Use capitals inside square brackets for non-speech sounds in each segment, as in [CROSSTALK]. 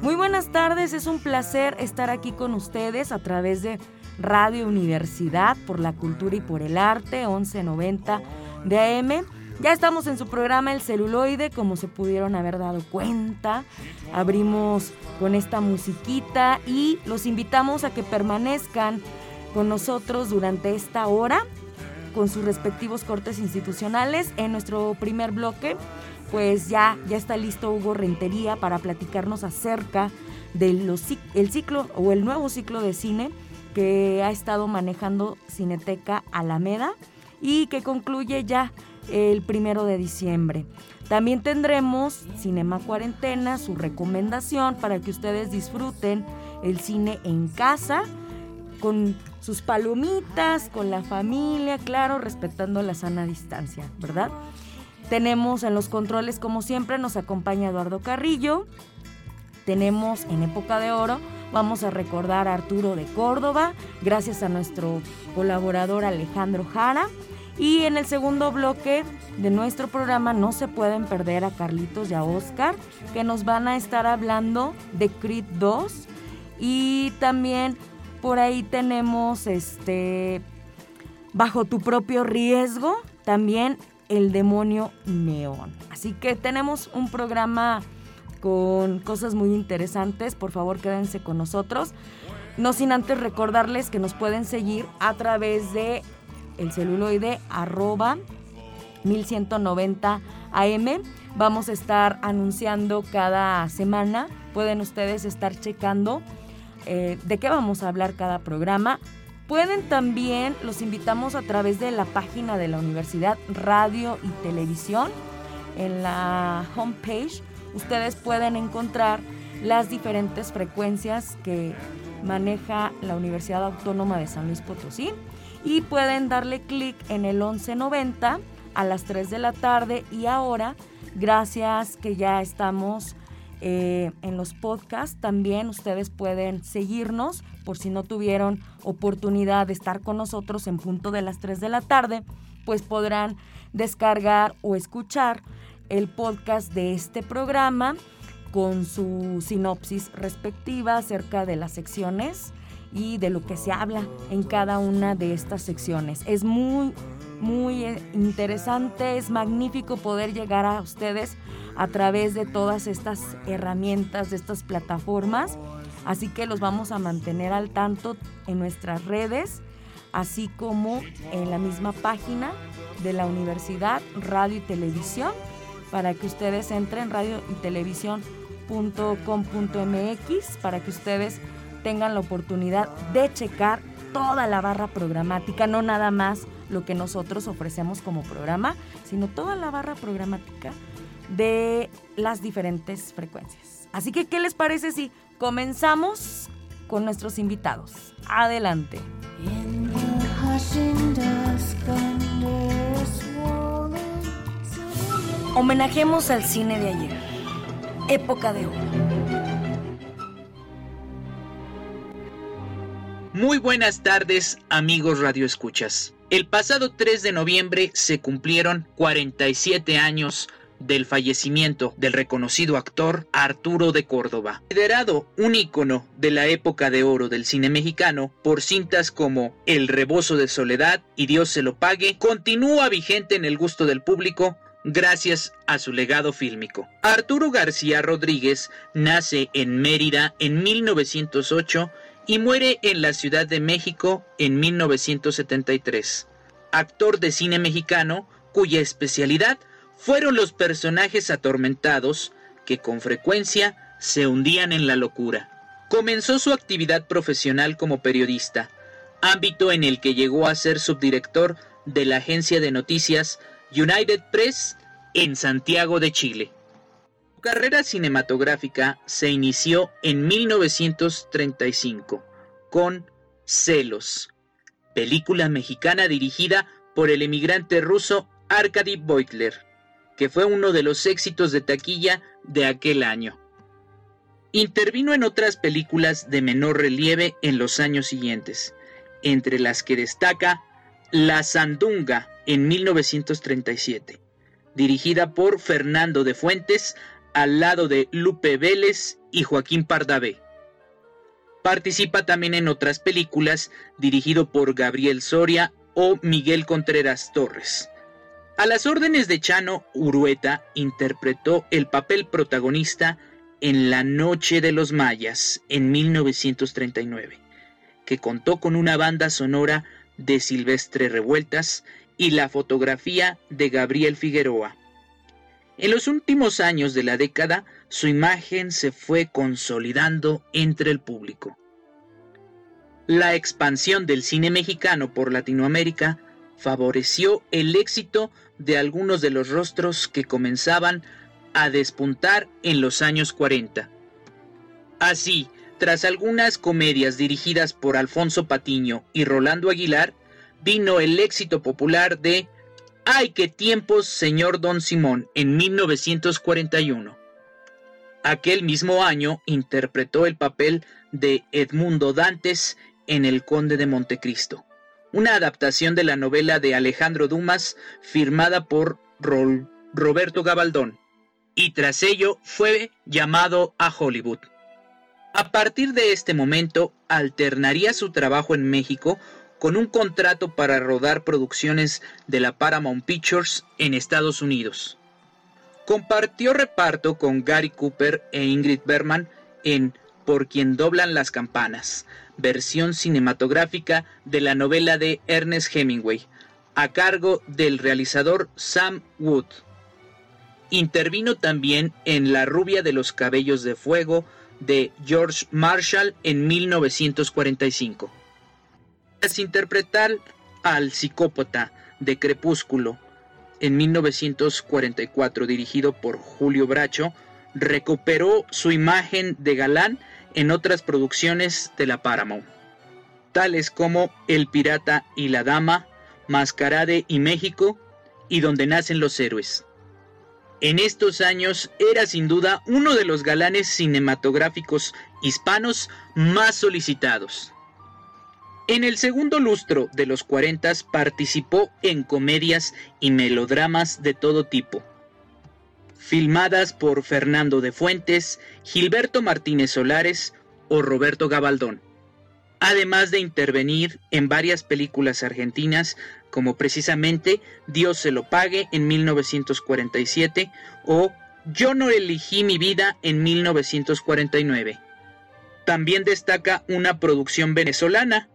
Muy buenas tardes, es un placer estar aquí con ustedes a través de Radio Universidad por la Cultura y por el Arte, 1190 de AM. Ya estamos en su programa El celuloide, como se pudieron haber dado cuenta. Abrimos con esta musiquita y los invitamos a que permanezcan con nosotros durante esta hora con sus respectivos cortes institucionales. En nuestro primer bloque, pues ya, ya está listo Hugo Rentería para platicarnos acerca del ciclo o el nuevo ciclo de cine que ha estado manejando Cineteca Alameda y que concluye ya el primero de diciembre. También tendremos Cinema Cuarentena, su recomendación para que ustedes disfruten el cine en casa con sus palomitas, con la familia, claro, respetando la sana distancia, ¿verdad? Tenemos en los controles, como siempre, nos acompaña Eduardo Carrillo. Tenemos en época de oro Vamos a recordar a Arturo de Córdoba, gracias a nuestro colaborador Alejandro Jara. Y en el segundo bloque de nuestro programa no se pueden perder a Carlitos y a Oscar, que nos van a estar hablando de Creed 2. Y también por ahí tenemos este Bajo tu propio riesgo, también el demonio neón. Así que tenemos un programa con cosas muy interesantes. Por favor, quédense con nosotros. No sin antes recordarles que nos pueden seguir a través de el celuloide arroba 1190 AM. Vamos a estar anunciando cada semana. Pueden ustedes estar checando eh, de qué vamos a hablar cada programa. Pueden también, los invitamos a través de la página de la Universidad Radio y Televisión en la homepage ustedes pueden encontrar las diferentes frecuencias que maneja la Universidad Autónoma de San Luis Potosí y pueden darle clic en el 1190 a las 3 de la tarde y ahora, gracias que ya estamos eh, en los podcasts, también ustedes pueden seguirnos por si no tuvieron oportunidad de estar con nosotros en punto de las 3 de la tarde, pues podrán descargar o escuchar el podcast de este programa con su sinopsis respectiva acerca de las secciones y de lo que se habla en cada una de estas secciones. Es muy, muy eh, interesante, es magnífico poder llegar a ustedes a través de todas estas herramientas, de estas plataformas. Así que los vamos a mantener al tanto en nuestras redes, así como en la misma página de la Universidad Radio y Televisión para que ustedes entren radio y televisión.com.mx para que ustedes tengan la oportunidad de checar toda la barra programática, no nada más lo que nosotros ofrecemos como programa, sino toda la barra programática de las diferentes frecuencias. Así que, ¿qué les parece si comenzamos con nuestros invitados? Adelante. Homenajemos al cine de ayer, época de oro. Muy buenas tardes, amigos Radio Escuchas. El pasado 3 de noviembre se cumplieron 47 años del fallecimiento del reconocido actor Arturo de Córdoba, considerado un ícono de la época de oro del cine mexicano por cintas como El rebozo de soledad y Dios se lo pague, continúa vigente en el gusto del público gracias a su legado fílmico. Arturo García Rodríguez nace en Mérida en 1908 y muere en la Ciudad de México en 1973. Actor de cine mexicano cuya especialidad fueron los personajes atormentados que con frecuencia se hundían en la locura. Comenzó su actividad profesional como periodista, ámbito en el que llegó a ser subdirector de la agencia de noticias United Press en Santiago de Chile. Su carrera cinematográfica se inició en 1935 con Celos, película mexicana dirigida por el emigrante ruso Arkady Beutler, que fue uno de los éxitos de taquilla de aquel año. Intervino en otras películas de menor relieve en los años siguientes, entre las que destaca La Sandunga en 1937, dirigida por Fernando de Fuentes al lado de Lupe Vélez y Joaquín Pardavé. Participa también en otras películas dirigido por Gabriel Soria o Miguel Contreras Torres. A las órdenes de Chano, Urueta interpretó el papel protagonista en La Noche de los Mayas en 1939, que contó con una banda sonora de Silvestre Revueltas y la fotografía de Gabriel Figueroa. En los últimos años de la década, su imagen se fue consolidando entre el público. La expansión del cine mexicano por Latinoamérica favoreció el éxito de algunos de los rostros que comenzaban a despuntar en los años 40. Así, tras algunas comedias dirigidas por Alfonso Patiño y Rolando Aguilar, vino el éxito popular de ¡Ay, qué tiempos, señor Don Simón! en 1941. Aquel mismo año interpretó el papel de Edmundo Dantes en El Conde de Montecristo, una adaptación de la novela de Alejandro Dumas firmada por Roberto Gabaldón y tras ello fue llamado a Hollywood. A partir de este momento alternaría su trabajo en México con un contrato para rodar producciones de la Paramount Pictures en Estados Unidos. Compartió reparto con Gary Cooper e Ingrid Berman en Por quien doblan las campanas, versión cinematográfica de la novela de Ernest Hemingway, a cargo del realizador Sam Wood. Intervino también en La rubia de los cabellos de fuego de George Marshall en 1945. Tras interpretar al psicópata de Crepúsculo en 1944 dirigido por Julio Bracho, recuperó su imagen de galán en otras producciones de la Paramount, tales como El pirata y la dama, Mascarade y México y Donde nacen los héroes. En estos años era sin duda uno de los galanes cinematográficos hispanos más solicitados. En el segundo lustro de los 40 participó en comedias y melodramas de todo tipo, filmadas por Fernando de Fuentes, Gilberto Martínez Solares o Roberto Gabaldón, además de intervenir en varias películas argentinas como precisamente Dios se lo pague en 1947 o Yo no elegí mi vida en 1949. También destaca una producción venezolana,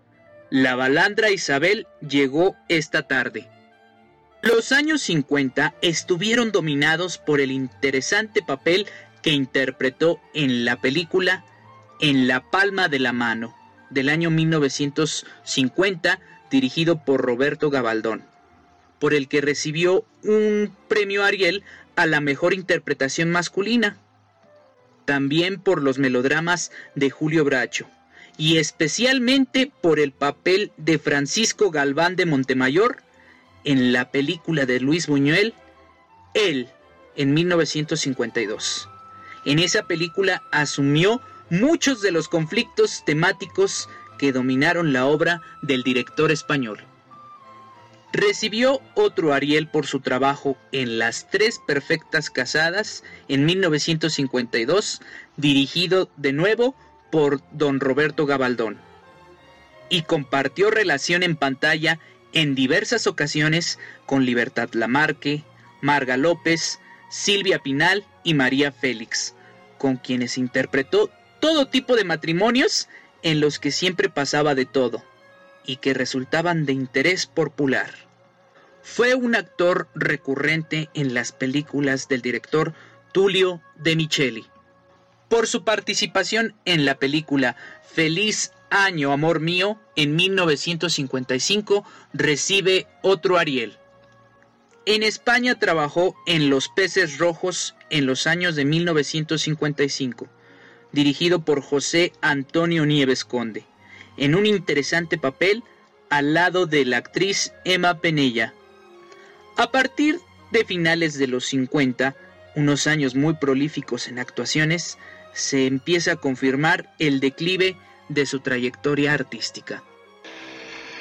La balandra Isabel llegó esta tarde. Los años 50 estuvieron dominados por el interesante papel que interpretó en la película En la palma de la mano del año 1950 dirigido por Roberto Gabaldón, por el que recibió un premio Ariel a la mejor interpretación masculina. También por los melodramas de Julio Bracho y especialmente por el papel de Francisco Galván de Montemayor en la película de Luis Buñuel, Él, en 1952. En esa película asumió muchos de los conflictos temáticos que dominaron la obra del director español. Recibió otro Ariel por su trabajo en Las Tres Perfectas Casadas en 1952, dirigido de nuevo por don Roberto Gabaldón. Y compartió relación en pantalla en diversas ocasiones con Libertad Lamarque, Marga López, Silvia Pinal y María Félix, con quienes interpretó todo tipo de matrimonios en los que siempre pasaba de todo y que resultaban de interés popular. Fue un actor recurrente en las películas del director Tullio de Micheli. Por su participación en la película Feliz año, amor mío, en 1955, recibe otro Ariel. En España trabajó en Los Peces Rojos en los años de 1955, dirigido por José Antonio Nieves Conde, en un interesante papel al lado de la actriz Emma Penella. A partir de finales de los 50, unos años muy prolíficos en actuaciones, se empieza a confirmar el declive de su trayectoria artística.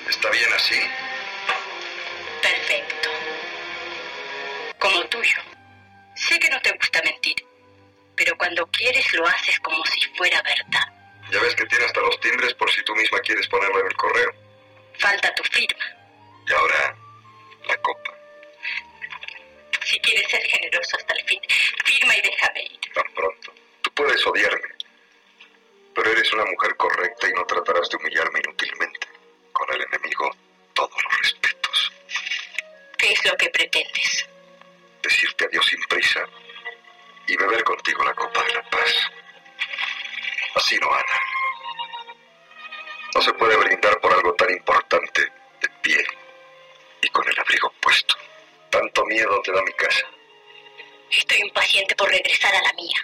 ¿Está bien así? Perfecto. Como tuyo. Sé que no te gusta mentir, pero cuando quieres lo haces como si fuera verdad. Ya ves que tiene hasta los timbres por si tú misma quieres ponerlo en el correo. Falta tu firma. Y ahora, la copa. Si quieres ser generoso hasta el fin, firma y déjame ir. Tan pronto. Puedes odiarme, pero eres una mujer correcta y no tratarás de humillarme inútilmente. Con el enemigo, todos los respetos. ¿Qué es lo que pretendes? Decirte adiós sin prisa y beber contigo la copa de la paz. Así no, Ana. No se puede brindar por algo tan importante de pie y con el abrigo puesto. Tanto miedo te da mi casa. Estoy impaciente por regresar a la mía.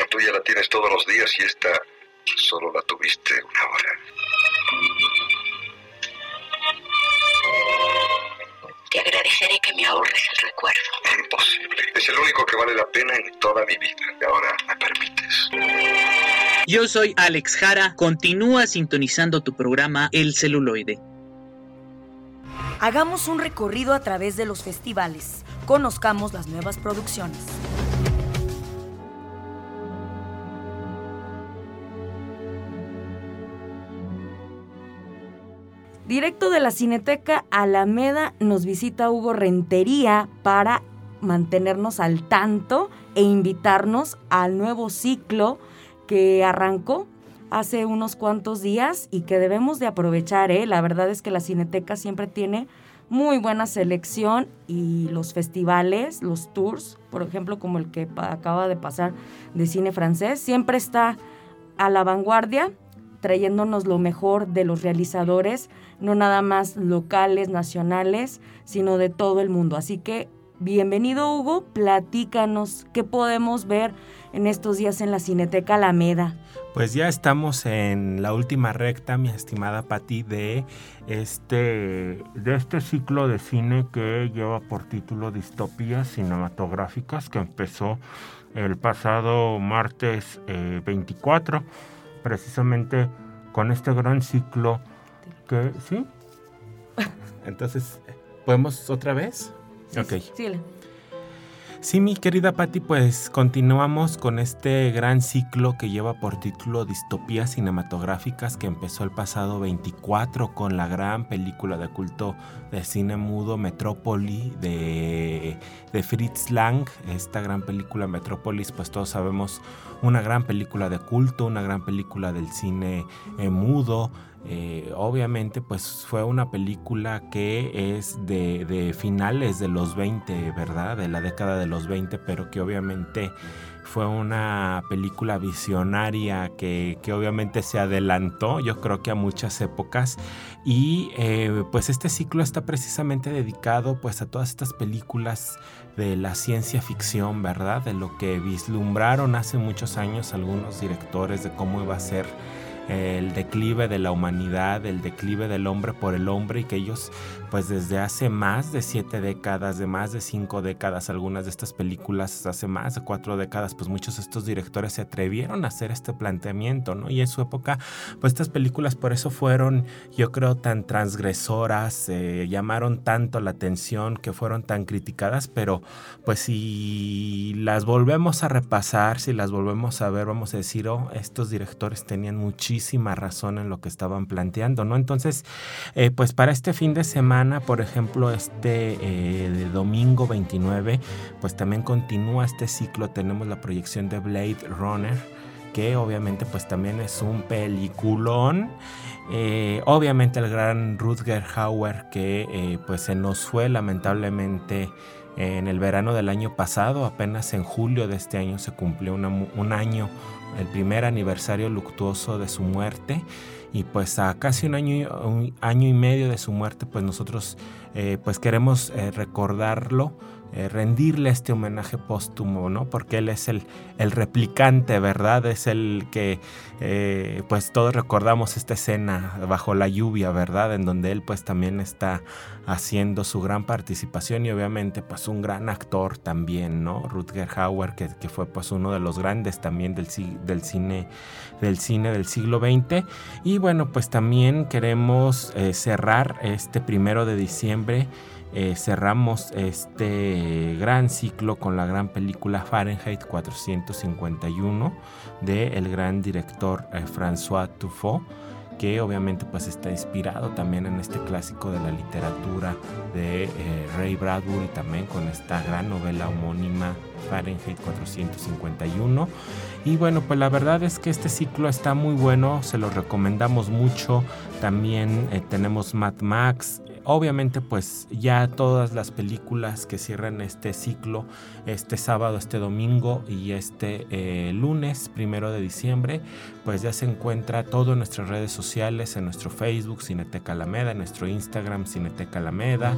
La tuya la tienes todos los días y esta solo la tuviste una hora. Te agradeceré que me ahorres el recuerdo. Imposible. Es el único que vale la pena en toda mi vida. Y ahora me permites. Yo soy Alex Jara. Continúa sintonizando tu programa El celuloide. Hagamos un recorrido a través de los festivales. Conozcamos las nuevas producciones. Directo de la Cineteca Alameda nos visita Hugo Rentería para mantenernos al tanto e invitarnos al nuevo ciclo que arrancó hace unos cuantos días y que debemos de aprovechar. ¿eh? La verdad es que la Cineteca siempre tiene muy buena selección y los festivales, los tours, por ejemplo, como el que acaba de pasar de cine francés, siempre está a la vanguardia trayéndonos lo mejor de los realizadores, no nada más locales, nacionales, sino de todo el mundo. Así que bienvenido Hugo, platícanos qué podemos ver en estos días en la Cineteca Alameda. Pues ya estamos en la última recta, mi estimada Patti, de este, de este ciclo de cine que lleva por título Distopías Cinematográficas, que empezó el pasado martes 24, eh, precisamente con este gran ciclo que, ¿sí? [LAUGHS] Entonces, ¿podemos otra vez? ok. Sí, Sí, mi querida Patti, pues continuamos con este gran ciclo que lleva por título Distopías cinematográficas que empezó el pasado 24 con la gran película de culto de cine mudo Metrópoli de, de Fritz Lang. Esta gran película Metrópolis, pues todos sabemos, una gran película de culto, una gran película del cine eh, mudo. Eh, obviamente pues fue una película que es de, finales de los 20, ¿verdad? De la década de los 20, pero que obviamente fue una película visionaria que, obviamente se adelantó, yo creo que a muchas épocas. Y eh, pues este ciclo está precisamente dedicado pues a todas estas películas de la ciencia ficción, ¿verdad? De lo que vislumbraron hace muchos años algunos directores de cómo iba a ser el declive de la humanidad, el declive del hombre por el hombre y que ellos pues desde hace más de siete décadas, de más de cinco décadas, algunas de estas películas hace más de cuatro décadas, pues muchos de estos directores se atrevieron a hacer este planteamiento, ¿no? Y en su época, pues estas películas por eso fueron, yo creo, tan transgresoras, eh, llamaron tanto la atención, que fueron tan criticadas, pero pues si las volvemos a repasar, si las volvemos a ver, vamos a decir, oh, estos directores tenían muchísima razón en lo que estaban planteando, ¿no? Entonces, eh, pues para este fin de semana, por ejemplo, este eh, domingo 29, pues también continúa este ciclo. Tenemos la proyección de Blade Runner, que obviamente pues también es un peliculón. Eh, obviamente el gran Rutger Hauer, que pues se nos fue lamentablemente en el verano del año pasado, apenas en julio de este año se cumplió un año, el primer aniversario luctuoso de su muerte. Y pues a casi un año, un año y medio de su muerte pues nosotros eh, pues queremos eh, recordarlo eh, rendirle este homenaje póstumo, ¿no? Porque él es el, el replicante, ¿verdad? Es el que, eh, pues todos recordamos esta escena bajo la lluvia, ¿verdad? En donde él pues también está haciendo su gran participación y obviamente pues un gran actor también, ¿no? Rutger Hauer, que, que fue pues uno de los grandes también del, del, cine, del cine del siglo XX. Y bueno, pues también queremos eh, cerrar este primero de diciembre eh, cerramos este gran ciclo con la gran película Fahrenheit 451 del el gran director eh, François Truffaut que obviamente pues está inspirado también en este clásico de la literatura de eh, Ray Bradbury también con esta gran novela homónima Fahrenheit 451 y bueno pues la verdad es que este ciclo está muy bueno se lo recomendamos mucho. También tenemos Mad Max obviamente pues ya todas las películas que cierran este ciclo, este sábado, este domingo y este eh, lunes, primero de diciembre, pues ya se encuentra todo en nuestras redes sociales, en nuestro Facebook Cineteca Alameda, en nuestro Instagram Cineteca Alameda.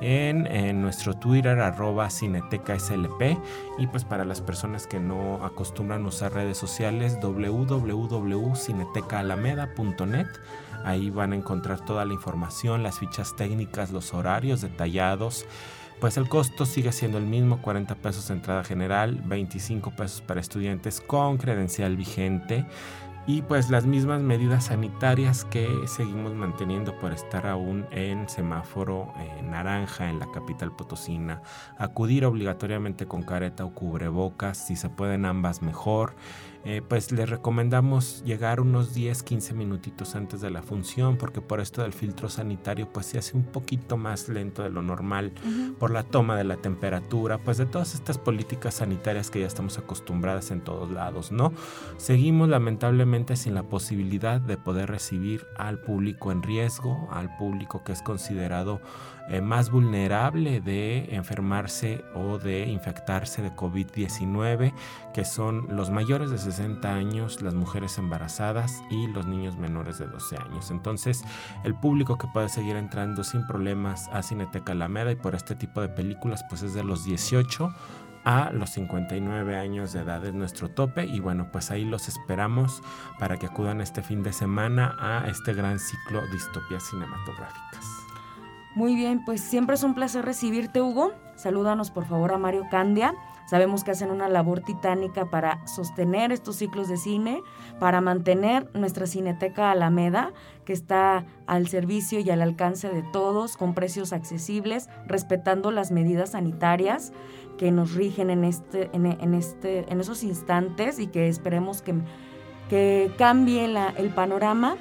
En, nuestro Twitter arroba Cineteca SLP y pues para las personas que no acostumbran usar redes sociales www.cinetecaalameda.net Ahí van a encontrar toda la información, las fichas técnicas, los horarios detallados. Pues el costo sigue siendo el mismo, 40 pesos entrada general, 25 pesos para estudiantes con credencial vigente y pues las mismas medidas sanitarias que seguimos manteniendo por estar aún en semáforo eh, naranja en la capital potosina. Acudir obligatoriamente con careta o cubrebocas, si se pueden ambas mejor. Eh, pues les recomendamos llegar unos 10, 15 minutitos antes de la función porque por esto del filtro sanitario pues se hace un poquito más lento de lo normal por la toma de la temperatura, pues de todas estas políticas sanitarias que ya estamos acostumbradas en todos lados, ¿no? Seguimos lamentablemente sin la posibilidad de poder recibir al público en riesgo, al público que es considerado eh, más vulnerable de enfermarse o de infectarse de COVID-19, que son los mayores de 60 años, las mujeres embarazadas y los niños menores de 12 años. Entonces, el público que puede seguir entrando sin problemas a Cineteca Alameda y por este tipo de películas, pues es de los 18 a los 59 años de edad es nuestro tope y bueno pues ahí los esperamos para que acudan este fin de semana a este gran ciclo de distopías cinematográficas. Muy bien, pues siempre es un placer recibirte, Hugo. Salúdanos por favor a Mario Candia. Sabemos que hacen una labor titánica para sostener estos ciclos de cine, para mantener nuestra Cineteca Alameda, que está al servicio y al alcance de todos, con precios accesibles, respetando las medidas sanitarias que nos rigen en, este, en, este, en esos instantes y que esperemos que, que cambie el panorama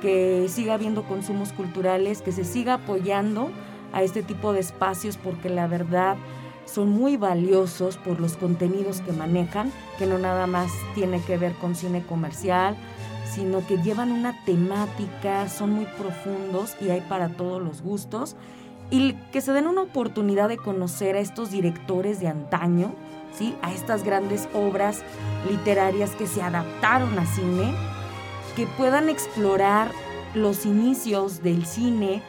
que siga habiendo consumos culturales, que se siga apoyando a este tipo de espacios porque la verdad son muy valiosos por los contenidos que manejan, que no nada más tiene que ver con cine comercial, sino que llevan una temática, son muy profundos y hay para todos los gustos. Y que se den una oportunidad de conocer a estos directores de antaño, ¿sí? a estas grandes obras literarias que se adaptaron a cine que puedan explorar los inicios del cine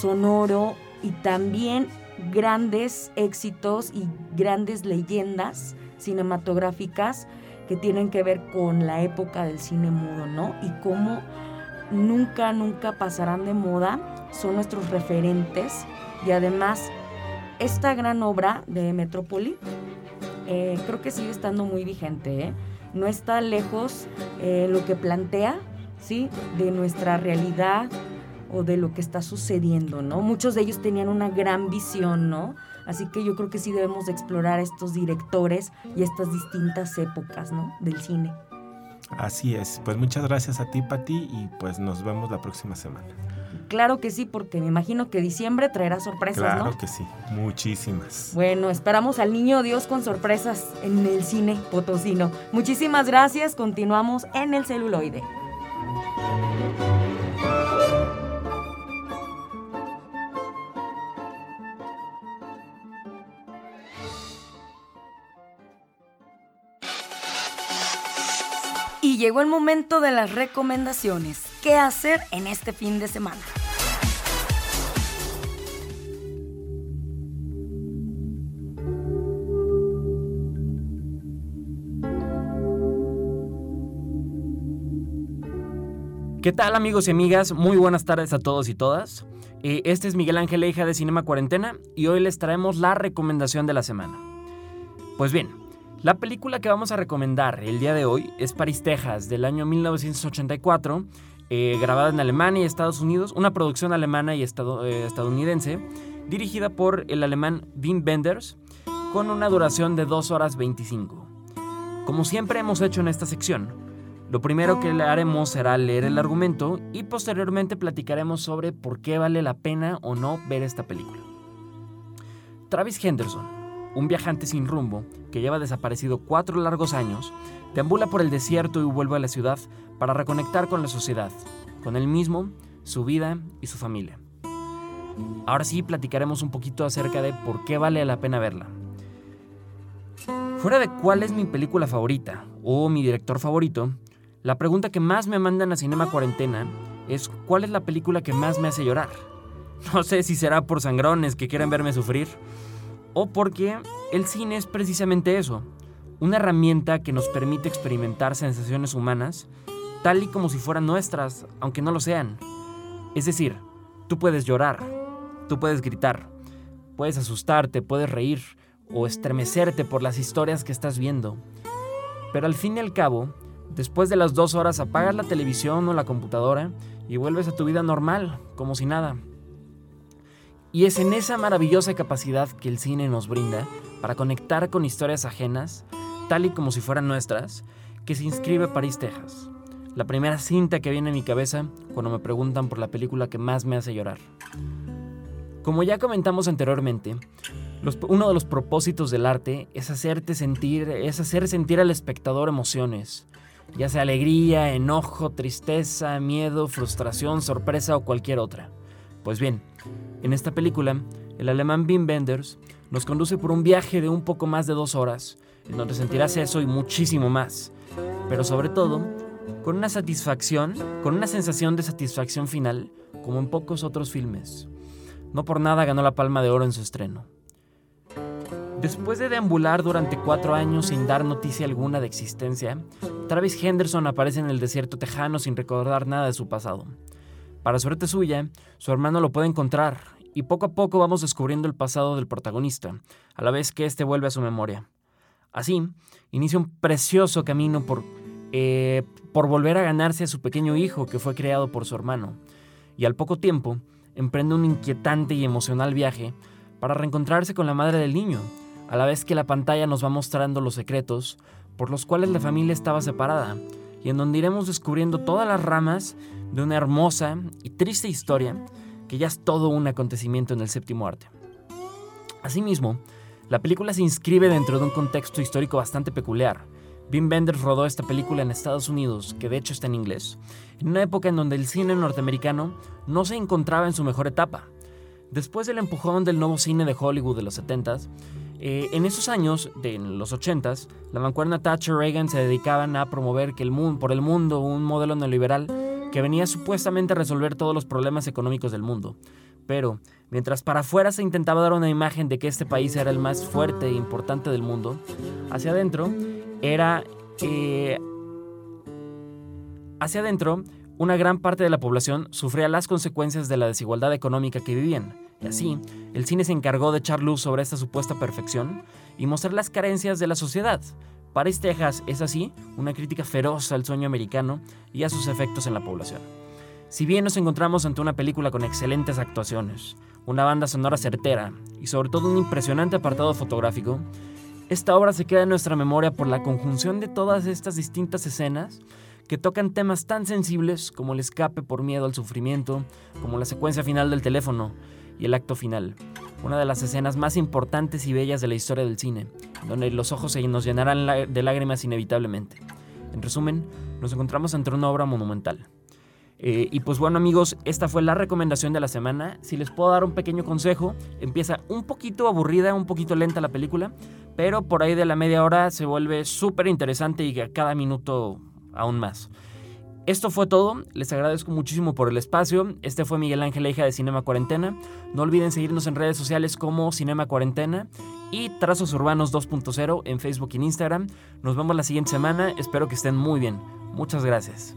sonoro y también grandes éxitos y grandes leyendas cinematográficas que tienen que ver con la época del cine mudo, ¿no? Y cómo nunca, nunca pasarán de moda, son nuestros referentes y además esta gran obra de Metrópoli eh, creo que sigue estando muy vigente, ¿eh? No está lejos eh, lo que plantea, ¿sí? De nuestra realidad o de lo que está sucediendo, ¿no? Muchos de ellos tenían una gran visión, ¿no? Así que yo creo que sí debemos de explorar estos directores y estas distintas épocas, ¿no? Del cine. Así es. Pues muchas gracias a ti, Pati, y pues nos vemos la próxima semana. Claro que sí, porque me imagino que diciembre traerá sorpresas, ¿no? Claro que sí, muchísimas. Bueno, esperamos al niño Dios con sorpresas en el cine potosino. Muchísimas gracias, continuamos en el celuloide. Y llegó el momento de las recomendaciones. qué hacer en este fin de semana. ¿Qué tal amigos y amigas? Muy buenas tardes a todos y todas. Eh, este es Miguel Ángel Eija de Cinema Cuarentena y hoy les traemos la recomendación de la semana. Pues bien, la película que vamos a recomendar el día de hoy es Paris, Texas, del año 1984, eh, grabada en Alemania y Estados Unidos, una producción alemana y eh, estadounidense, dirigida por el alemán Wim Wenders, con una duración de 2 horas 25. Como siempre hemos hecho en esta sección, lo primero que haremos será leer el argumento y posteriormente platicaremos sobre por qué vale la pena o no ver esta película. Travis Henderson, un viajante sin rumbo que lleva desaparecido cuatro largos años, deambula por el desierto y vuelve a la ciudad para reconectar con la sociedad, con él mismo, su vida y su familia. Ahora sí platicaremos un poquito acerca de por qué vale la pena verla. Fuera de cuál es mi película favorita o mi director favorito, la pregunta que más me mandan a Cinema Cuarentena es ¿cuál es la película que más me hace llorar? [LAUGHS] No sé si será por sangrones que quieren verme sufrir o porque el cine es precisamente eso, una herramienta que nos permite experimentar sensaciones humanas tal y como si fueran nuestras, aunque no lo sean. Es decir, tú puedes llorar, tú puedes gritar, puedes asustarte, puedes reír o estremecerte por las historias que estás viendo. Pero al fin y al cabo, Después de las dos horas apagas la televisión o la computadora y vuelves a tu vida normal, como si nada. Y es en esa maravillosa capacidad que el cine nos brinda para conectar con historias ajenas, tal y como si fueran nuestras, que se inscribe París, Texas. La primera cinta que viene a mi cabeza cuando me preguntan por la película que más me hace llorar. Como ya comentamos anteriormente, uno de los propósitos del arte es hacerte sentir, es hacer sentir al espectador emociones, ya sea alegría, enojo, tristeza, miedo, frustración, sorpresa o cualquier otra. Pues bien, en esta película, el alemán Wim Wenders nos conduce por un viaje de un poco más de dos horas, en donde sentirás eso y muchísimo más, pero sobre todo, con una satisfacción, con una sensación de satisfacción final, como en pocos otros filmes. No por nada ganó la Palma de Oro en su estreno. Después de deambular durante cuatro años sin dar noticia alguna de existencia, Travis Henderson aparece en el desierto tejano sin recordar nada de su pasado. Para suerte suya, su hermano lo puede encontrar, y poco a poco vamos descubriendo el pasado del protagonista, a la vez que éste vuelve a su memoria. Así, inicia un precioso camino por, eh, por volver a ganarse a su pequeño hijo que fue creado por su hermano, y al poco tiempo emprende un inquietante y emocional viaje para reencontrarse con la madre del niño, a la vez que la pantalla nos va mostrando los secretos por los cuales la familia estaba separada, y en donde iremos descubriendo todas las ramas de una hermosa y triste historia que ya es todo un acontecimiento en el séptimo arte. Asimismo, la película se inscribe dentro de un contexto histórico bastante peculiar. Wim Wenders rodó esta película en Estados Unidos, que de hecho está en inglés, en una época en donde el cine norteamericano no se encontraba en su mejor etapa. Después del empujón del nuevo cine de Hollywood de los 70s, eh, en esos años, de los 80s, la vanguardia Thatcher Reagan se dedicaban a promover que el mundo, por el mundo un modelo neoliberal que venía supuestamente a resolver todos los problemas económicos del mundo. Pero, mientras para afuera se intentaba dar una imagen de que este país era el más fuerte e importante del mundo, hacia adentro era... Eh, hacia adentro, una gran parte de la población sufría las consecuencias de la desigualdad económica que vivían y así, el cine se encargó de echar luz sobre esta supuesta perfección y mostrar las carencias de la sociedad. Paris, Texas es así una crítica feroz al sueño americano y a sus efectos en la población. Si bien nos encontramos ante una película con excelentes actuaciones, una banda sonora certera y sobre todo un impresionante apartado fotográfico, esta obra se queda en nuestra memoria por la conjunción de todas estas distintas escenas que tocan temas tan sensibles como el escape por miedo al sufrimiento, como la secuencia final del teléfono, y el acto final, una de las escenas más importantes y bellas de la historia del cine, donde los ojos se nos llenarán de lágrimas inevitablemente. En resumen, nos encontramos ante una obra monumental. Eh, y pues bueno amigos, esta fue la recomendación de la semana. Si les puedo dar un pequeño consejo, empieza un poquito aburrida, un poquito lenta la película, pero por ahí de la media hora se vuelve súper interesante y cada minuto aún más. Esto fue todo, les agradezco muchísimo por el espacio. Este fue Miguel Ángel Hija de Cinema Cuarentena. No olviden seguirnos en redes sociales como Cinema Cuarentena y Trazos Urbanos 2.0 en Facebook y Instagram. Nos vemos la siguiente semana, espero que estén muy bien. Muchas gracias.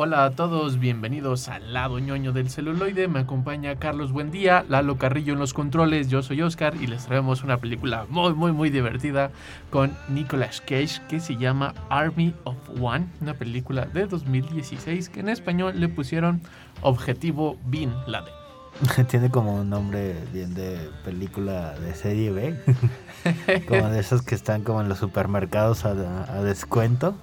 Hola a todos, bienvenidos al lado ñoño del celuloide. Me acompaña Carlos Buendía, Lalo Carrillo en los controles. Yo soy Oscar y les traemos una película muy, muy, muy divertida con Nicolas Cage que se llama Army of One, una película de 2016 que en español le pusieron Objetivo Bin Laden. [LAUGHS] Tiene como un nombre bien de película de serie B, [LAUGHS] como de esos que están como en los supermercados a descuento.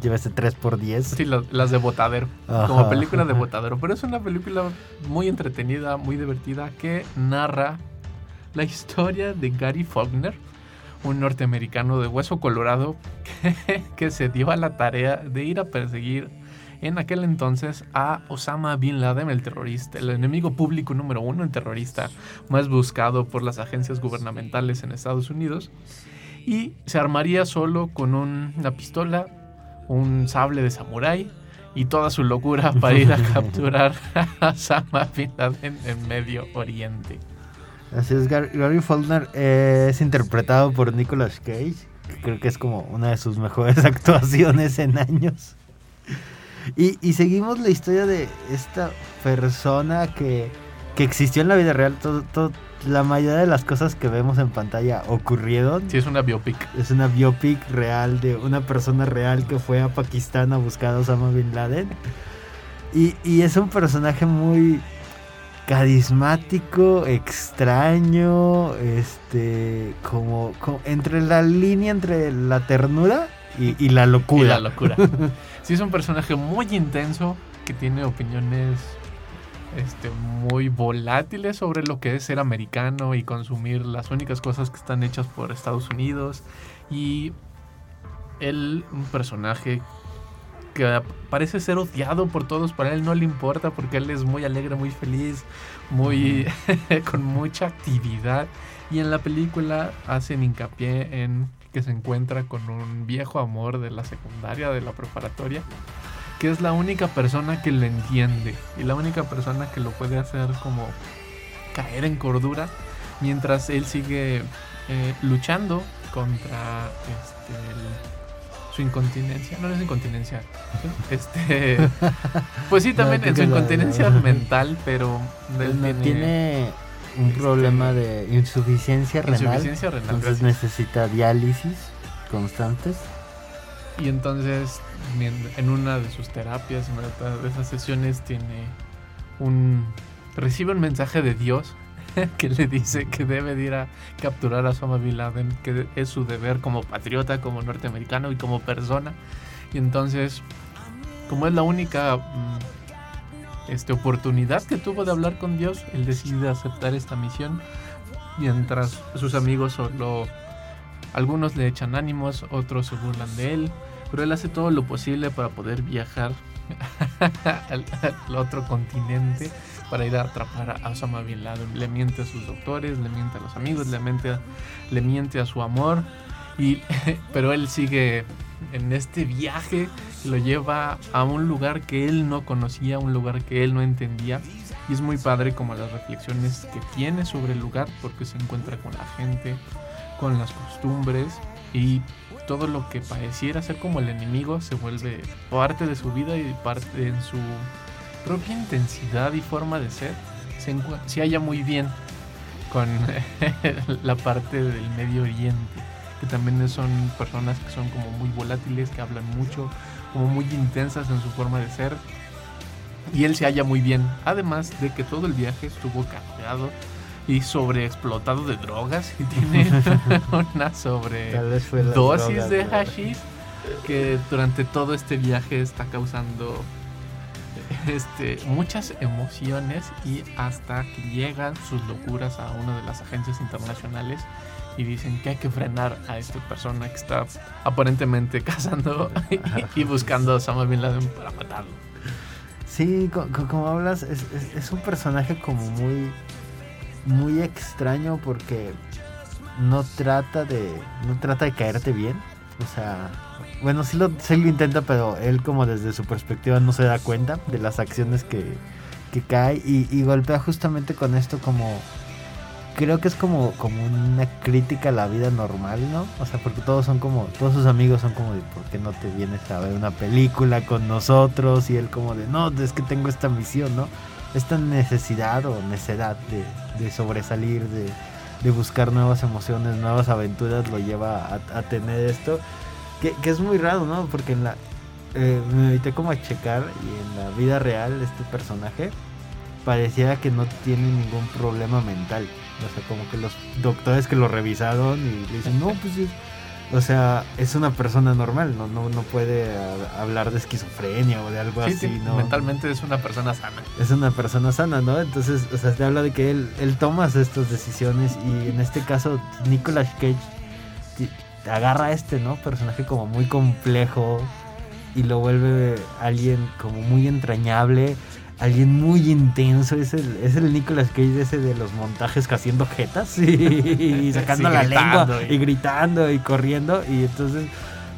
Llévese 3 por 10 Sí, las, las de Botadero. Ajá. Como película de Botadero. Pero es una película muy entretenida, muy divertida, que narra la historia de Gary Faulkner, un norteamericano de hueso colorado que, [LAUGHS] que se dio a la tarea de ir a perseguir en aquel entonces a Osama Bin Laden, el terrorista, el enemigo público número uno, el terrorista más buscado por las agencias gubernamentales en Estados Unidos. Y se armaría solo con un- una pistola, un sable de samurái y toda su locura para ir a [LAUGHS] capturar a Osama Bin Laden en Medio Oriente. Así es, Gar- Gary Faulkner es interpretado por Nicolas Cage, que creo que es como una de sus mejores [LAUGHS] actuaciones en años. Y, y seguimos la historia de esta persona que, que existió en la vida real. Todo, todo- la mayoría de las cosas que vemos en pantalla ocurrieron. Sí, es una biopic. Es una biopic real de una persona real que fue a Pakistán a buscar a Osama Bin Laden. Y, y es un personaje muy carismático, extraño, este, como, como entre la línea entre la ternura y, y la Y locura. la locura. Sí, es un personaje muy intenso que tiene opiniones este, muy volátiles sobre lo que es ser americano y consumir las únicas cosas que están hechas por Estados Unidos. Y él, un personaje que parece ser odiado por todos, para él no le importa porque él es muy alegre, muy feliz, muy [LAUGHS] con mucha actividad. Y en la película hacen hincapié en que se encuentra con un viejo amor de la secundaria, de la preparatoria, que es la única persona que le entiende y la única persona que lo puede hacer como caer en cordura mientras él sigue eh, luchando contra este, el- su incontinencia. No, no es incontinencia. [LAUGHS] Este, pues sí, también No, en su la- incontinencia [LAUGHS] mental, pero él No, tiene, tiene un este, problema de insuficiencia renal. insuficiencia renal. Entonces gracias. necesita diálisis constantes. Y entonces, en una de sus terapias, en una de esas sesiones, tiene un. recibe un mensaje de Dios [LAUGHS] que le dice que debe de ir a capturar a Osama Bin Laden, que es su deber como patriota, como norteamericano y como persona. Y entonces, como es la única mm, este, oportunidad que tuvo de hablar con Dios, él decide aceptar esta misión. Mientras sus amigos solo algunos le echan ánimos, otros se burlan de él, él hace todo lo posible para poder viajar [LAUGHS] al, al otro continente para ir a atrapar a Osama Bin Laden. Le miente a sus doctores, le miente a los amigos, le miente, le miente a su amor Y, [LAUGHS] pero él sigue en este viaje lo lleva a un lugar que él no conocía, un lugar que él no entendía. Y es muy padre como las reflexiones que tiene sobre el lugar porque se encuentra con la gente, con las costumbres y todo lo que pareciera ser como el enemigo se vuelve parte de su vida y parte en su propia intensidad y forma de ser. Se, se halla muy bien con [LAUGHS] la parte del Medio Oriente, que también son personas que son como muy volátiles, que hablan mucho, como muy intensas en su forma de ser. Y él se halla muy bien, además de que todo el viaje estuvo cargado y sobreexplotado de drogas y tiene [LAUGHS] una sobredosis de hashish que durante todo este viaje está causando este, muchas emociones y hasta que llegan sus locuras a una de las agencias internacionales y dicen que hay que frenar a esta persona que está aparentemente [LAUGHS] cazando y, buscando a Osama Bin Laden para matarlo. Sí, como, hablas, es, un personaje como muy, muy extraño porque no trata de, no trata de caerte bien. O sea, bueno, sí lo, sí lo intenta, pero él como desde su perspectiva no se da cuenta de las acciones que, que cae y, y golpea justamente con esto como creo que es como, como una crítica a la vida normal, ¿no? O sea, porque todos son como, todos sus amigos son como de, ¿por qué no te vienes a ver una película con nosotros? Y él como de, no, es que tengo esta misión, ¿no? Esta necesidad o necedad de, sobresalir, de, buscar nuevas emociones, nuevas aventuras, lo lleva a, tener esto. Que, es muy raro, ¿no? Porque en la... Eh, me evité como a checar y en la vida real este personaje pareciera que no tiene ningún problema mental. O sea, como que los doctores que lo revisaron y le dicen, no, pues es, o sea, es una persona normal, no, no, no puede hablar de esquizofrenia o de algo así, ¿no? Mentalmente es una persona sana. Es una persona sana, ¿no? Entonces, o sea, te habla de que él, él toma estas decisiones y en este caso Nicolas Cage agarra a este, ¿no? Personaje como muy complejo y lo vuelve alguien como muy entrañable alguien muy intenso. Es el, es el Nicolas Cage ese de los montajes haciendo jetas y, sacando la lengua y... gritando y corriendo. Y entonces,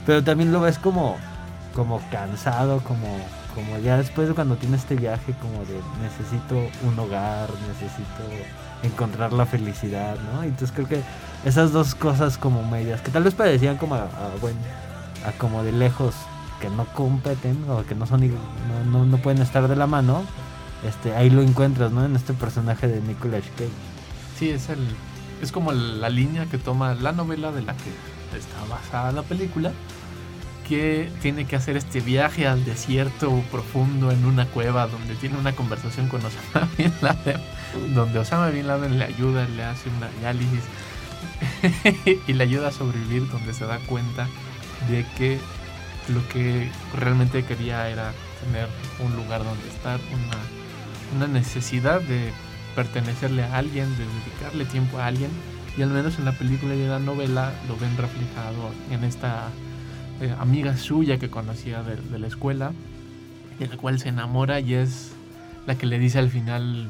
pero también lo ves como, como cansado, como, como ya después de cuando tiene este viaje, como de necesito un hogar, necesito encontrar la felicidad, ¿no? Entonces creo que esas dos cosas como medias, que tal vez parecían como a, bueno, a como de lejos que no competen o que no son no, no, pueden estar de la mano, este, ahí lo encuentras, ¿no? En este personaje de Nicolas Cage. Sí, es el es como la línea que toma la novela de la que está basada la película, que tiene que hacer este viaje al desierto profundo en una cueva donde tiene una conversación con Osama [LAUGHS] Bin Laden, donde Osama Bin Laden le ayuda, le hace una diálisis [LAUGHS] y le ayuda a sobrevivir, donde se da cuenta de que lo que realmente quería era tener un lugar donde estar, una, necesidad de pertenecerle a alguien, de dedicarle tiempo a alguien. Y al menos en la película y en la novela lo ven reflejado en esta eh, amiga suya que conocía de, la escuela, de la cual se enamora y es la que le dice al final,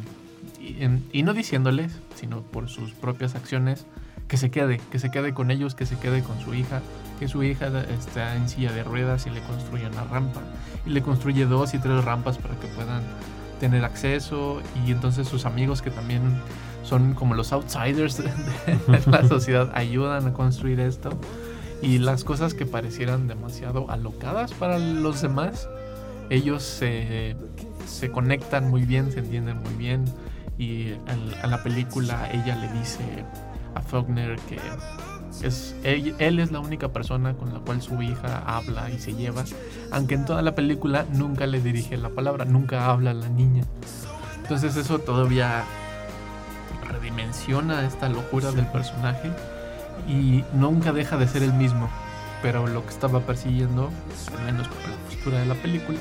y, no diciéndoles, sino por sus propias acciones, que se quede, que se quede con ellos, que se quede con su hija, que su hija está en silla de ruedas y le construye una rampa. Y le construye dos y tres rampas para que puedan tener acceso. Y entonces sus amigos que también son como los outsiders de, la [LAUGHS] sociedad ayudan a construir esto. Y las cosas que parecieran demasiado alocadas para los demás, ellos se, se conectan muy bien, se entienden muy bien. Y en, en la película ella le dice a Faulkner que es, él, es la única persona con la cual su hija habla y se lleva, aunque en toda la película nunca le dirige la palabra, nunca habla a la niña. Entonces eso todavía redimensiona esta locura del personaje y nunca deja de ser el mismo. Pero lo que estaba persiguiendo, al menos por la postura de la película,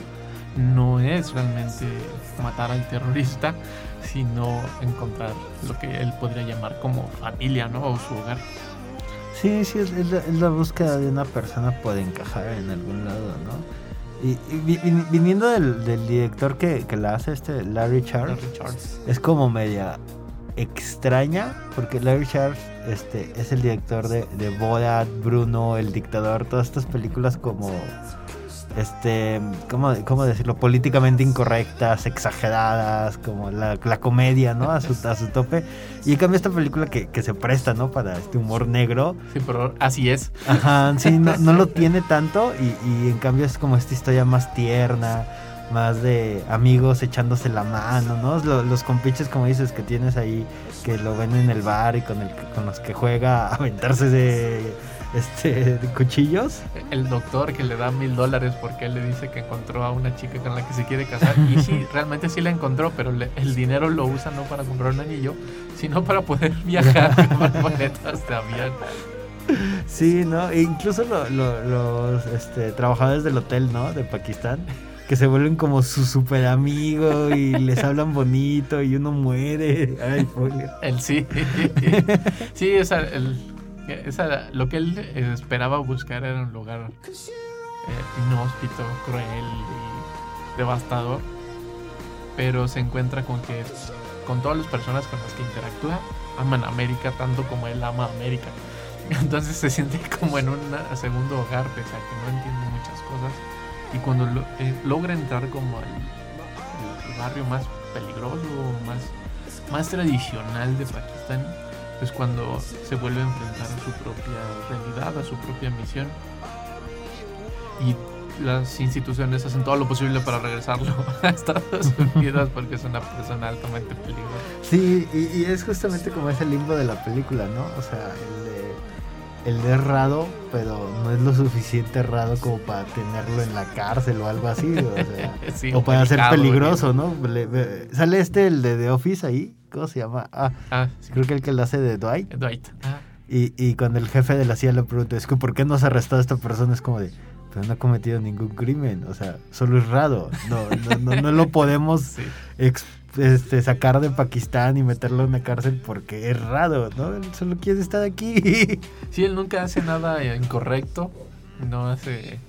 no es realmente matar al terrorista, sino encontrar lo que él podría llamar como familia, ¿no? O su hogar. Sí, sí, es, la, búsqueda de una persona puede encajar en algún lado, ¿no? Y, viniendo del, director que, la hace este Larry Charles, es como media extraña, porque Larry Charles este, es el director de, de Borat, Bruno, El Dictador, todas estas películas como este, ¿cómo, cómo decirlo? Políticamente incorrectas, exageradas, como la, la comedia, ¿no? A su, a su tope. Y en cambio esta película que, que se presta, ¿no? Para este humor negro. Sí, pero así es. Ajá, sí, no, no lo [LAUGHS] tiene tanto y, y en cambio es como esta historia más tierna, más de amigos echándose la mano, ¿no? Los, los compiches, como dices, que tienes ahí, que lo ven en el bar y con, el, con los que juega a aventarse de este, cuchillos. El doctor que le da mil dólares porque él le dice que encontró a una chica con la que se quiere casar. [LAUGHS] Y sí, realmente sí la encontró, pero le- el dinero lo usa no para comprar un anillo, sino para poder [LAUGHS] viajar [LAUGHS] con boletas de avión. Sí, ¿no? E incluso lo- lo- los este, trabajadores del hotel, ¿no? De Pakistán, que se vuelven como su super amigo y les hablan bonito y uno muere. Ay, pobre. Él sí. sí, esa, el, lo que él esperaba buscar era un lugar eh, inhóspito, cruel y devastador. Pero se encuentra con que con todas las personas con las que interactúa aman América tanto como él ama América. [LAUGHS] Entonces se siente como en un segundo hogar, pese a que no entiende muchas cosas. Y cuando eh, logra entrar como al, al barrio más peligroso, más, más tradicional de Pakistán, es cuando se vuelve a enfrentar a su propia realidad, a su propia misión. Y las instituciones hacen todo lo posible para regresarlo [LAUGHS] a Estados Unidos porque es una persona altamente peligrosa. Sí, y, y es justamente como ese limbo de la película, ¿no? O sea, el de, el de errado, pero no es lo suficiente errado como para tenerlo en la cárcel o algo así. O, sea, [LAUGHS] Sí, o para ser peligroso, ¿no? Le- le- sale este, el de The Office ahí. ¿Cómo se llama? Ah, Ah, creo que el que lo hace de Dwight. Dwight. Ah, Y, y cuando el jefe de la CIA le pregunta, es que ¿por qué no se ha arrestado a esta persona? Es como de, no ha cometido ningún crimen, o sea, solo es raro, no, no, no, no lo podemos [LAUGHS] sí. ex- este, sacar de Pakistán y meterlo en una cárcel porque es raro, ¿no? Él solo quiere estar aquí. Sí, él nunca hace nada incorrecto, no hace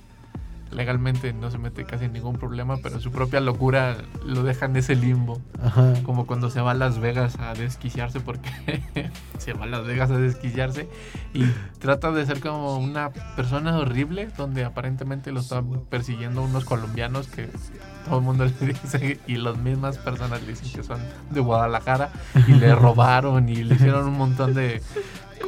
legalmente, no se mete casi en ningún problema, pero su propia locura lo deja en ese limbo, Ajá. como cuando se va a Las Vegas a desquiciarse porque [LAUGHS] se va a Las Vegas a desquiciarse y trata de ser como una persona horrible donde aparentemente lo están persiguiendo unos colombianos que todo el mundo [LAUGHS] le dice y las mismas personas le dicen que son de Guadalajara y le [LAUGHS] robaron y le hicieron un montón de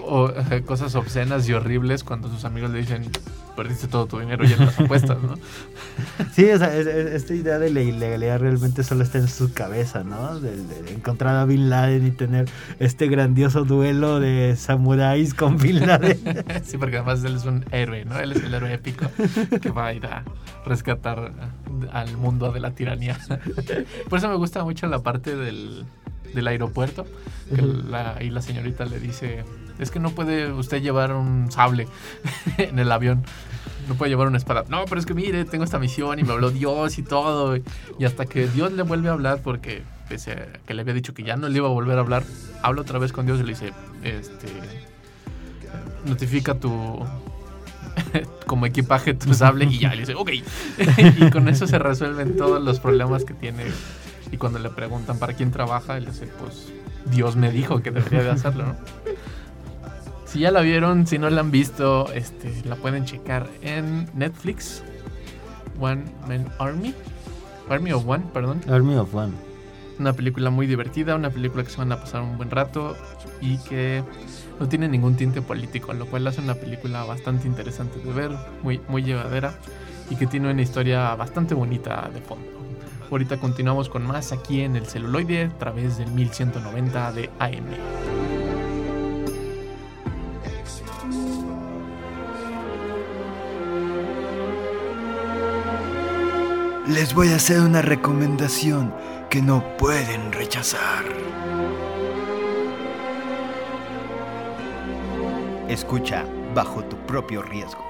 o, eh, cosas obscenas y horribles cuando sus amigos le dicen perdiste todo tu dinero y en las apuestas, ¿no? [LAUGHS] Sí, o sea, es- es- esta idea de la ilegalidad realmente solo está en su cabeza, ¿no? De, de encontrar a Bin Laden y tener este grandioso duelo de samuráis con Bin Laden. [LAUGHS] Sí, porque además él es un héroe, ¿no? Él es el héroe épico que va a ir a rescatar al mundo de la tiranía. [LAUGHS] Por eso me gusta mucho la parte del, del aeropuerto, que la, ahí la señorita le dice, es que no puede usted llevar un sable [LAUGHS] en el avión. No puede llevar una espada. No, pero es que mire, tengo esta misión y me habló Dios y todo. Y hasta que Dios le vuelve a hablar, porque pese a que le había dicho que ya no le iba a volver a hablar, habla otra vez con Dios y le dice, este, notifica tu [LAUGHS] como equipaje tu sable y ya le dice, ok. [LAUGHS] y con eso se resuelven todos los problemas que tiene. Y cuando le preguntan para quién trabaja, él dice, pues Dios me dijo que debería de hacerlo, ¿no? Si ya la vieron, si no la han visto, este, la pueden checar en Netflix. One Man Army. Army of One, perdón. Army of One. Una película muy divertida, una película que se van a pasar un buen rato y que no tiene ningún tinte político, lo cual hace una película bastante interesante de ver, muy, muy llevadera y que tiene una historia bastante bonita de fondo. Ahorita continuamos con más aquí en el celuloide a través del 1190 de AM. Les voy a hacer una recomendación que no pueden rechazar. Escucha bajo tu propio riesgo.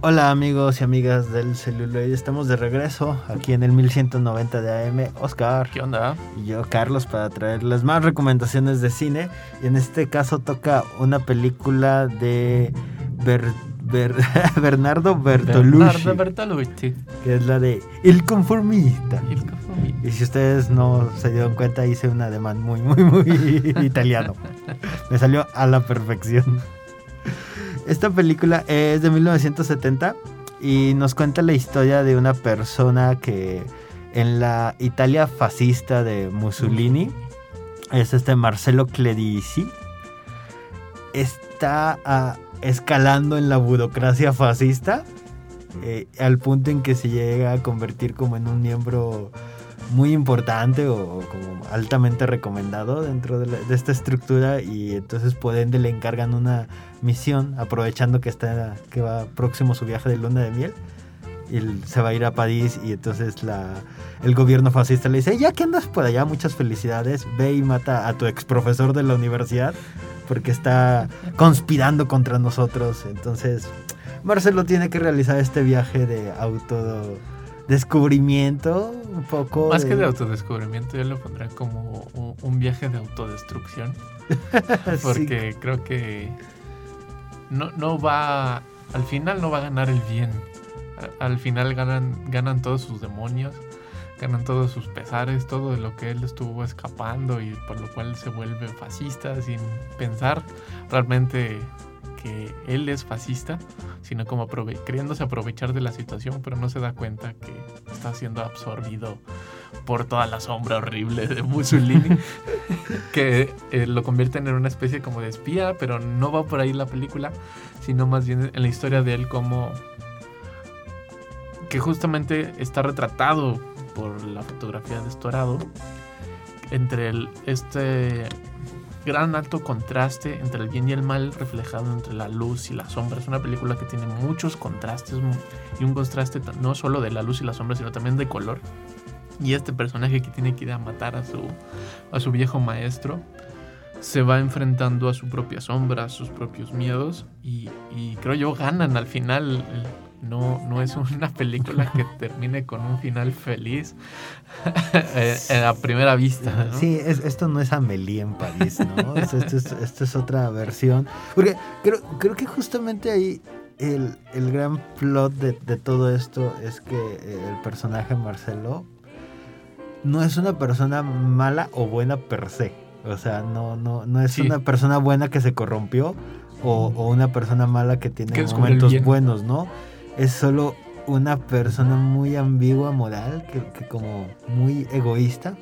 Hola amigos y amigas del celuloide, estamos de regreso aquí en el 1190 de AM. Oscar ¿Qué onda? y yo, Carlos, para traerles más recomendaciones de cine. Y en este caso toca una película de Ber- Ber- [LAUGHS] Bernardo Bertolucci, Bernardo Bertolucci. que es la de El Conformista. El conformista. Y si ustedes no se dieron cuenta, hice un ademán muy, muy, muy [LAUGHS] italiano. Me salió a la perfección. Esta película es de 1970 y nos cuenta la historia de una persona que en la Italia fascista de Mussolini, es este Marcelo Clerici, está ah, escalando en la burocracia fascista eh, al punto en que se llega a convertir como en un miembro muy importante o, o como altamente recomendado dentro de, la- de esta estructura y entonces por ende le encargan una misión aprovechando que está que va próximo su viaje de luna de miel y él se va a ir a París y entonces la, el gobierno fascista le dice ya que andas por allá muchas felicidades ve y mata a tu ex profesor de la universidad porque está conspirando contra nosotros entonces Marcelo tiene que realizar este viaje de autodescubrimiento, un poco. Más que de autodescubrimiento, yo lo pondría como un, viaje de autodestrucción. [LAUGHS] Porque creo que no, no va. Al final no va a ganar el bien. Al final ganan, ganan todos sus demonios, ganan todos sus pesares, todo de lo que él estuvo escapando y por lo cual se vuelve fascista sin pensar realmente que él es fascista, sino como aprove- queriéndose aprovechar de la situación, pero no se da cuenta que está siendo absorbido por toda la sombra horrible de Mussolini, [LAUGHS] que eh, lo convierten en una especie como de espía, pero no va por ahí la película, sino más bien en la historia de él como que justamente está retratado por la fotografía de Estorado entre este gran alto contraste entre el bien y el mal reflejado entre la luz y la sombra. Es una película que tiene muchos contrastes y un contraste no solo de la luz y la sombra, sino también de color. Y este personaje que tiene que ir a matar a su, a su viejo maestro se va enfrentando a su propia sombra, a sus propios miedos y creo yo ganan al final. No, no es una película que termine con un final feliz [LAUGHS] eh, a primera vista. ¿no? Sí, es- esto no es Amelie en París, ¿no? [LAUGHS] Es- Esto es, esto es otra versión. Porque creo, creo que justamente ahí el, el gran plot de, de todo esto es que eh, el personaje Marcelo no es una persona mala o buena per se. O sea, no, no, no es Sí. una persona buena que se corrompió o, o una persona mala que tiene momentos buenos, ¿no? Es solo una persona muy ambigua moral, que, que como muy egoísta.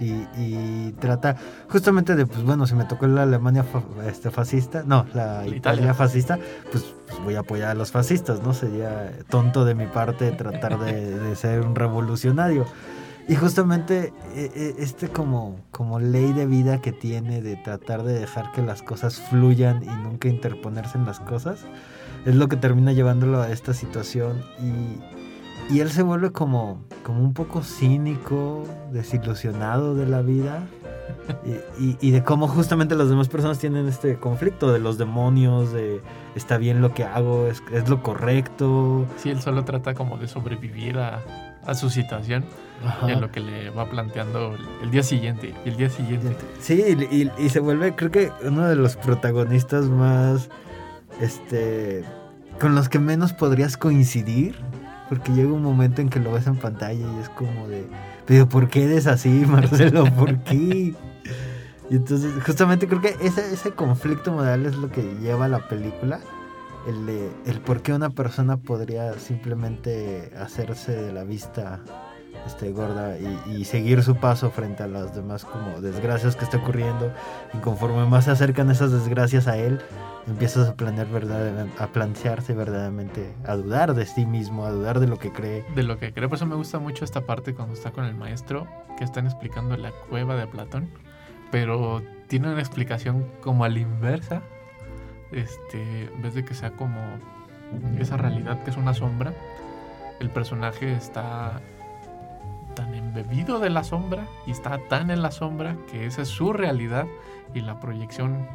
Y, y trata justamente de, pues bueno, si me tocó la Alemania fa- este, fascista, no, la Italia. Italia, fascista, pues, pues voy a apoyar a los fascistas, ¿no? Sería tonto de mi parte tratar de, de ser un revolucionario. Y justamente eh, eh, este como, como ley de vida que tiene de tratar de dejar que las cosas fluyan y nunca interponerse en las cosas, es lo que termina llevándolo a esta situación y, y él se vuelve como, como un poco cínico, desilusionado de la vida y, y- y de cómo justamente las demás personas tienen este conflicto de los demonios, de está bien lo que hago, es, es lo correcto. Sí, él solo trata como de sobrevivir a, a su situación y a lo que le va planteando el, el día siguiente. Y el día siguiente. Sí, y, y- y se vuelve, creo que uno de los protagonistas más, este, con los que menos podrías coincidir, porque llega un momento en que lo ves en pantalla y es como de, pero ¿por qué eres así, [LAUGHS] Marcelo? ¿Por qué? Y entonces, justamente creo que ese, ese conflicto moral es lo que lleva a la película. El, el por qué una persona podría simplemente hacerse de la vista este, gorda y, seguir su paso frente a las demás como desgracias que está ocurriendo. Y conforme más se acercan esas desgracias a él, empiezas a planear verdaderamente, a plantearse verdaderamente, a dudar de sí mismo, a dudar de lo que cree. De lo que creo, por eso me gusta mucho esta parte cuando está con el maestro, que están explicando la cueva de Platón, pero tiene una explicación como a la inversa, este, en vez de que sea como esa realidad que es una sombra, el personaje está embebido de la sombra y está tan en la sombra que esa es su realidad y la proyección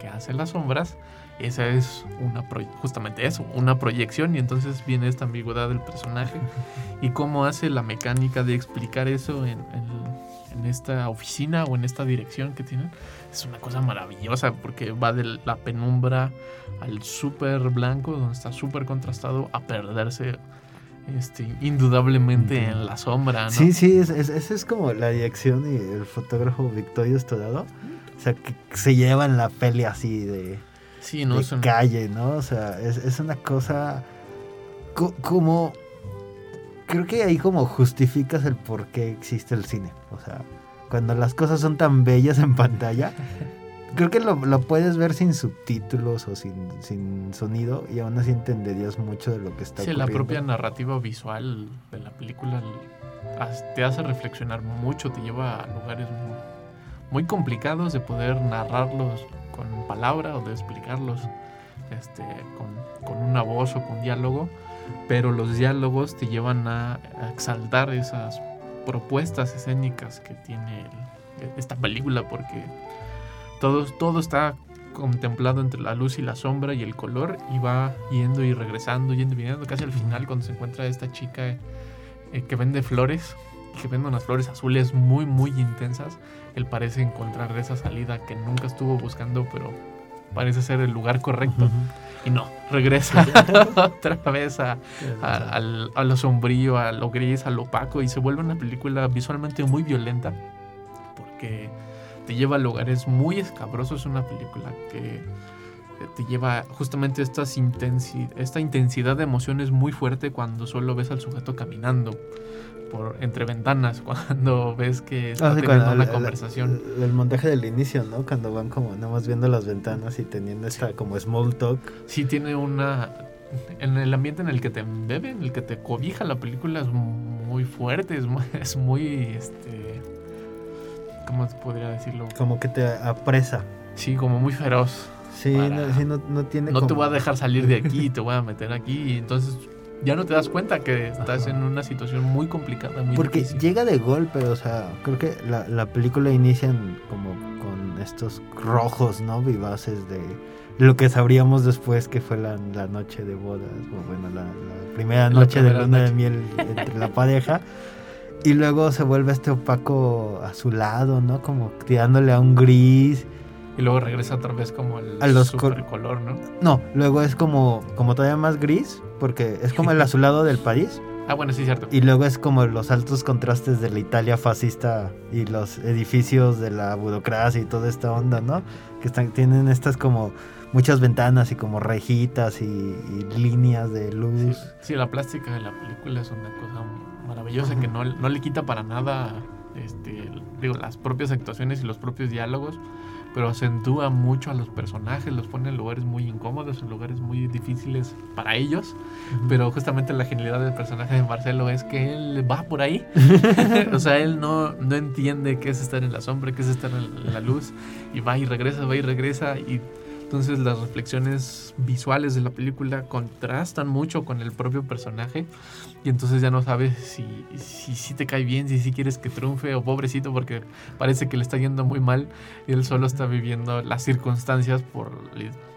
que hace las sombras, esa es una justamente eso, una proyección y entonces viene esta ambigüedad del personaje [LAUGHS] y cómo hace la mecánica de explicar eso en, en- en esta oficina o en esta dirección que tienen, es una cosa maravillosa porque va de la penumbra al súper blanco, donde está súper contrastado, a perderse este, indudablemente Entiendo. en la sombra, ¿no? Sí, sí, es- es- esa es, como la dirección y el fotógrafo Victorio Estodado. O sea, que se llevan la peli así de, Sí, no de calle, ¿no? O sea, es, es una cosa co- como... Creo que ahí como justificas el por qué existe el cine. O sea, cuando las cosas son tan bellas en pantalla, [LAUGHS] creo que lo, lo puedes ver sin subtítulos o sin, sin sonido y aún así entenderías mucho de lo que está Sí, la ocurriendo. propia narrativa visual de la película te hace reflexionar mucho, te lleva a lugares mu- muy complicados de poder narrarlos con palabra o de explicarlos este, con, con una voz o con diálogo, pero los diálogos te llevan a, a exaltar esas propuestas escénicas que tiene el- esta película porque todo, todo está contemplado entre la luz y la sombra y el color y va yendo y regresando, yendo y viniendo. Casi al final cuando se encuentra esta chica eh, que vende flores, que vende unas flores azules muy, muy intensas, él parece encontrar esa salida que nunca estuvo buscando, pero parece ser el lugar correcto. Y no, regresa [LAUGHS] [LAUGHS] otra vez a, a, al- a lo sombrío, a lo gris, a lo opaco y se vuelve una película visualmente muy violenta porque te lleva a lugares muy escabrosos. Es una película que eh, te lleva justamente estas intensi- esta intensidad de emociones muy fuerte cuando solo ves al sujeto caminando por entre ventanas, [LAUGHS] cuando ves que está Ah, sí, teniendo una el- conversación. El, el montaje del inicio, ¿no? Cuando van como nada más viendo las ventanas y teniendo esta como small talk. sí tiene una en el ambiente en el que te embebe, en el que te cobija la película es muy fuerte, es muy, [LAUGHS] es muy este ¿cómo podría decirlo? Como que te apresa. Sí, como muy feroz. Sí, Para- no, sí, no, no tiene No te voy a dejar salir de aquí, te voy a meter aquí y entonces ya no te das cuenta que estás en una situación muy complicada, muy Porque difícil. llega de golpe, o sea, creo que la, la película inicia en- como con estos rojos, ¿no? Vivaces de lo que sabríamos después que fue la, la noche de bodas, o bueno, la, la primera La noche de luna de miel entre la pareja. [LAUGHS] Y luego se vuelve este opaco azulado, ¿no? Como tirándole a un gris. Y luego regresa otra vez como el A los col- color, ¿no? No, luego es como, como todavía más gris, porque es como el [LAUGHS] azulado del París. Ah, bueno, sí, cierto. Y luego es como los altos contrastes de la Italia fascista y los edificios de la burocracia y toda esta onda, ¿no? Que están, tienen estas como muchas ventanas y como rejitas y, y líneas de luz. Sí, la plástica de la película es una cosa maravillosa que no, no le quita para nada este, digo, las propias actuaciones y los propios diálogos, pero acentúa mucho a los personajes, los pone en lugares muy incómodos, en lugares muy difíciles para ellos, pero justamente la genialidad del personaje de Marcelo es que él va por ahí, [LAUGHS] o sea, él no, no entiende qué es estar en la sombra, qué es estar en la luz, y va y regresa, va y regresa, y entonces las reflexiones visuales de la película contrastan mucho con el propio personaje. Y entonces ya no sabes si, si, si te cae bien, si, si quieres que triunfe o pobrecito porque parece que le está yendo muy mal. Y él solo está viviendo las circunstancias por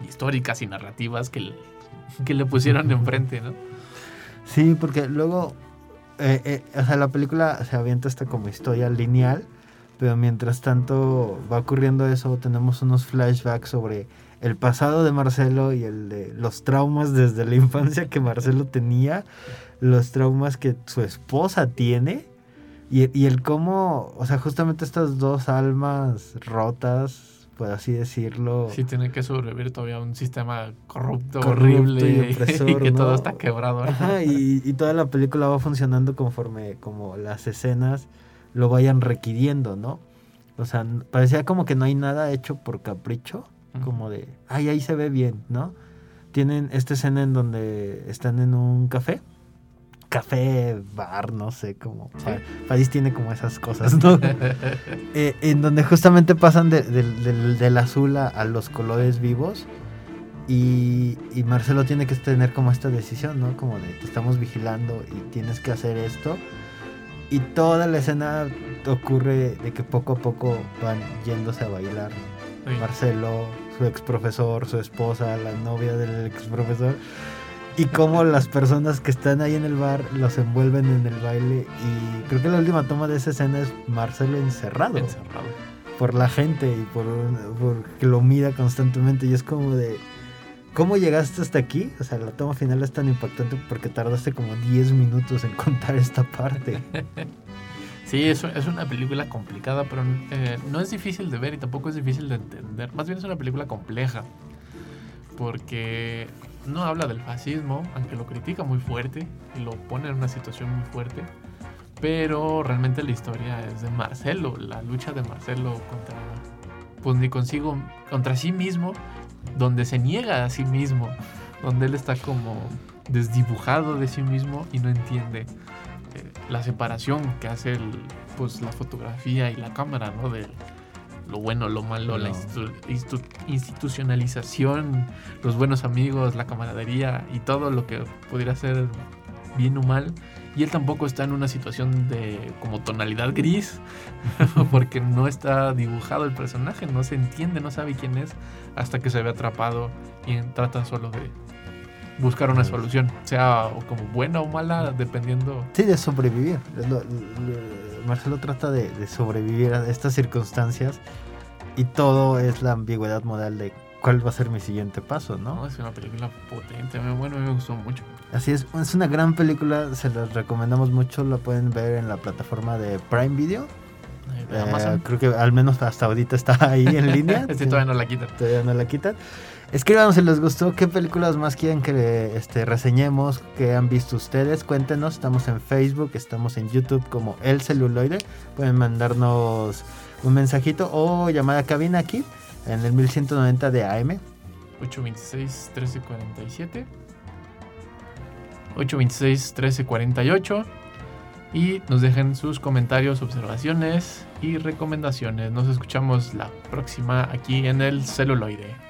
históricas y narrativas que, le- que le pusieron enfrente, ¿no? Sí, porque luego, eh, eh, o sea, la película se avienta esta como historia lineal, pero mientras tanto va ocurriendo eso, tenemos unos flashbacks sobre el pasado de Marcelo y el de los traumas desde la infancia que Marcelo tenía, los traumas que su esposa tiene. Y, y el cómo, o sea, justamente estas dos almas rotas, por así decirlo, Sí, tiene que sobrevivir todavía a un sistema corrupto, Corrupto horrible y [LAUGHS] y, opresor, que todo está quebrado. ¿no? Ajá, y, y toda la película va funcionando conforme como las escenas lo vayan requiriendo, ¿no? O sea, parecía como que no hay nada hecho por capricho, Como de, ay, ahí se ve bien, ¿no? Tienen esta escena en donde están en un café, café, bar, no sé, como... Pa- París tiene como esas cosas, ¿no? [LAUGHS] Eh, en donde justamente pasan de- del- del- del azul a, a los colores vivos y, y Marcelo tiene que tener como esta decisión, ¿no? Como de te estamos vigilando y tienes que hacer esto. Y toda la escena ocurre de que poco a poco van yéndose a bailar. Marcelo, su ex profesor, su esposa, la novia del ex profesor. y cómo las personas que están ahí en el bar los envuelven en el baile. Y creo que la última toma de esa escena es Marcelo encerrado. Encerrado. Por la gente y por, por que lo mira constantemente. Y es como de. ¿Cómo llegaste hasta aquí? O sea, la toma final es tan impactante porque tardaste como 10 minutos en contar esta parte. [LAUGHS] Sí, es, es una película complicada, pero eh, no es difícil de ver y tampoco es difícil de entender. Más bien es una película compleja, porque no habla del fascismo, aunque lo critica muy fuerte y lo pone en una situación muy fuerte. Pero realmente la historia es de Marcelo, la lucha de Marcelo contra, pues ni consigo, contra sí mismo, donde se niega a sí mismo, donde él está como desdibujado de sí mismo y no entiende la separación que hace el, pues la fotografía y la cámara, ¿no? De lo bueno, lo malo, la No. institu- institu- institucionalización, los buenos amigos, la camaradería y todo lo que pudiera ser bien o mal. Y él tampoco está en una situación de como tonalidad gris, [LAUGHS] porque no está dibujado el personaje, no se entiende, no sabe quién es, hasta que se ve atrapado y trata solo de buscar una solución, sea como buena o mala, dependiendo. Sí, de sobrevivir. Marcelo trata de, de sobrevivir a estas circunstancias y todo es la ambigüedad moral de cuál va a ser mi siguiente paso, ¿no? ¿no? Es una película potente, bueno, me gustó mucho. Así es, es una gran película, se las recomendamos mucho, la pueden ver en la plataforma de Prime Video. Eh, creo que al menos hasta ahorita está ahí en [LAUGHS] línea. Este todavía no la quitan. Todavía no la quitan. Escríbanos si les gustó, qué películas más quieren que este, reseñemos, que han visto ustedes. Cuéntenos, estamos en Facebook, estamos en YouTube como El Celuloide. Pueden mandarnos un mensajito o llamar a cabina aquí en el 1190 de AM. 826 1347 826 1348 y nos dejen sus comentarios, observaciones y recomendaciones. Nos escuchamos la próxima aquí en el celuloide.